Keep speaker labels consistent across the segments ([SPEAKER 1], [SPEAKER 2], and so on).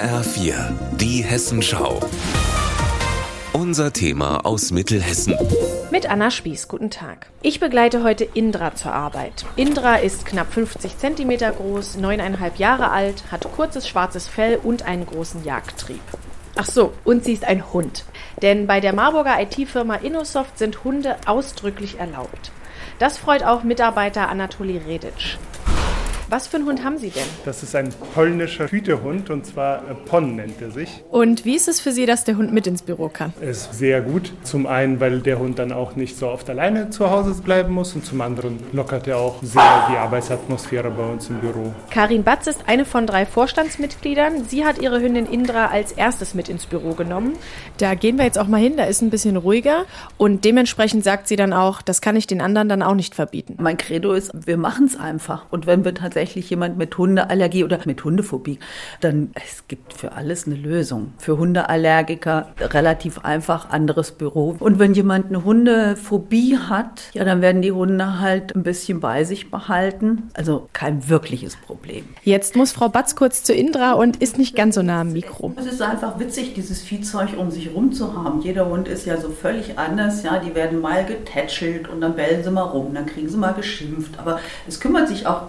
[SPEAKER 1] HR4, die Hessenschau. Unser Thema aus Mittelhessen.
[SPEAKER 2] Mit Anna Spieß, guten Tag. Ich begleite heute Indra zur Arbeit. Indra ist knapp 50 cm groß, neuneinhalb Jahre alt, hat kurzes schwarzes Fell und einen großen Jagdtrieb. Ach so, und sie ist ein Hund. Denn bei der Marburger IT-Firma Innosoft sind Hunde ausdrücklich erlaubt. Das freut auch Mitarbeiter Anatoli Redic. Was für einen Hund haben Sie denn?
[SPEAKER 3] Das ist ein polnischer Hütehund und zwar äh, Pon nennt er sich.
[SPEAKER 2] Und wie ist es für Sie, dass der Hund mit ins Büro kann?
[SPEAKER 3] Ist sehr gut. Zum einen, weil der Hund dann auch nicht so oft alleine zu Hause bleiben muss und zum anderen lockert er auch sehr die Arbeitsatmosphäre bei uns im Büro.
[SPEAKER 2] Karin Batz ist eine von drei Vorstandsmitgliedern. Sie hat ihre Hündin Indra als erstes mit ins Büro genommen. Da gehen wir jetzt auch mal hin, da ist ein bisschen ruhiger und dementsprechend sagt sie dann auch, das kann ich den anderen dann auch nicht verbieten.
[SPEAKER 4] Mein Credo ist, wir machen es einfach. Und wenn wir tatsächlich tatsächlich jemand mit Hundeallergie oder mit Hundephobie, dann es gibt für alles eine Lösung. Für Hundeallergiker relativ einfach anderes Büro. Und wenn jemand eine Hundephobie hat, ja, dann werden die Hunde halt ein bisschen bei sich behalten. Also kein wirkliches Problem.
[SPEAKER 2] Jetzt muss Frau Batz kurz zu Indra und ist nicht ganz so nah am Mikro.
[SPEAKER 4] Es ist einfach witzig, dieses Viehzeug um sich rum zu haben. Jeder Hund ist ja so völlig anders. Ja, die werden mal getätschelt und dann bellen sie mal rum, dann kriegen sie mal geschimpft. Aber es kümmert sich auch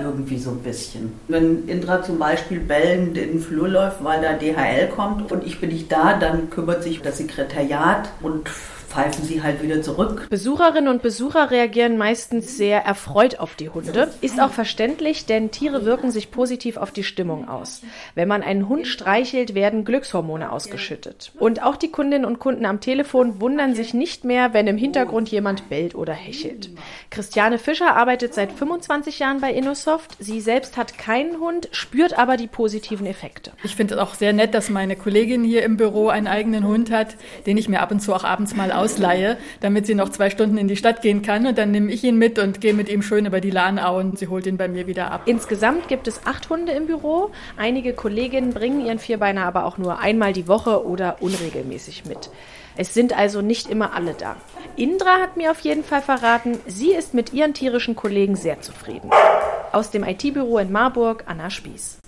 [SPEAKER 4] irgendwie so ein bisschen. Wenn Indra zum Beispiel bellend in den Flur läuft, weil da DHL kommt und ich bin nicht da, dann kümmert sich das Sekretariat und pfeifen sie halt wieder zurück.
[SPEAKER 2] Besucherinnen und Besucher reagieren meistens sehr erfreut auf die Hunde. Ist auch verständlich, denn Tiere wirken sich positiv auf die Stimmung aus. Wenn man einen Hund streichelt, werden Glückshormone ausgeschüttet. Und auch die Kundinnen und Kunden am Telefon wundern sich nicht mehr, wenn im Hintergrund jemand bellt oder hechelt. Christiane Fischer arbeitet seit 25 Jahren bei Innosoft. Sie selbst hat keinen Hund, spürt aber die positiven Effekte.
[SPEAKER 5] Ich finde es auch sehr nett, dass meine Kollegin hier im Büro einen eigenen Hund hat, den ich mir ab und zu auch abends mal ausleihe, damit sie noch zwei Stunden in die Stadt gehen kann. Und dann nehme ich ihn mit und gehe mit ihm schön über die Lahnau und sie holt ihn bei mir wieder ab.
[SPEAKER 2] Insgesamt gibt es acht Hunde im Büro. Einige Kolleginnen bringen ihren Vierbeiner aber auch nur einmal die Woche oder unregelmäßig mit. Es sind also nicht immer alle da. Indra hat mir auf jeden Fall verraten, sie ist mit ihren tierischen Kollegen sehr zufrieden. Aus dem IT-Büro in Marburg, Anna Spieß.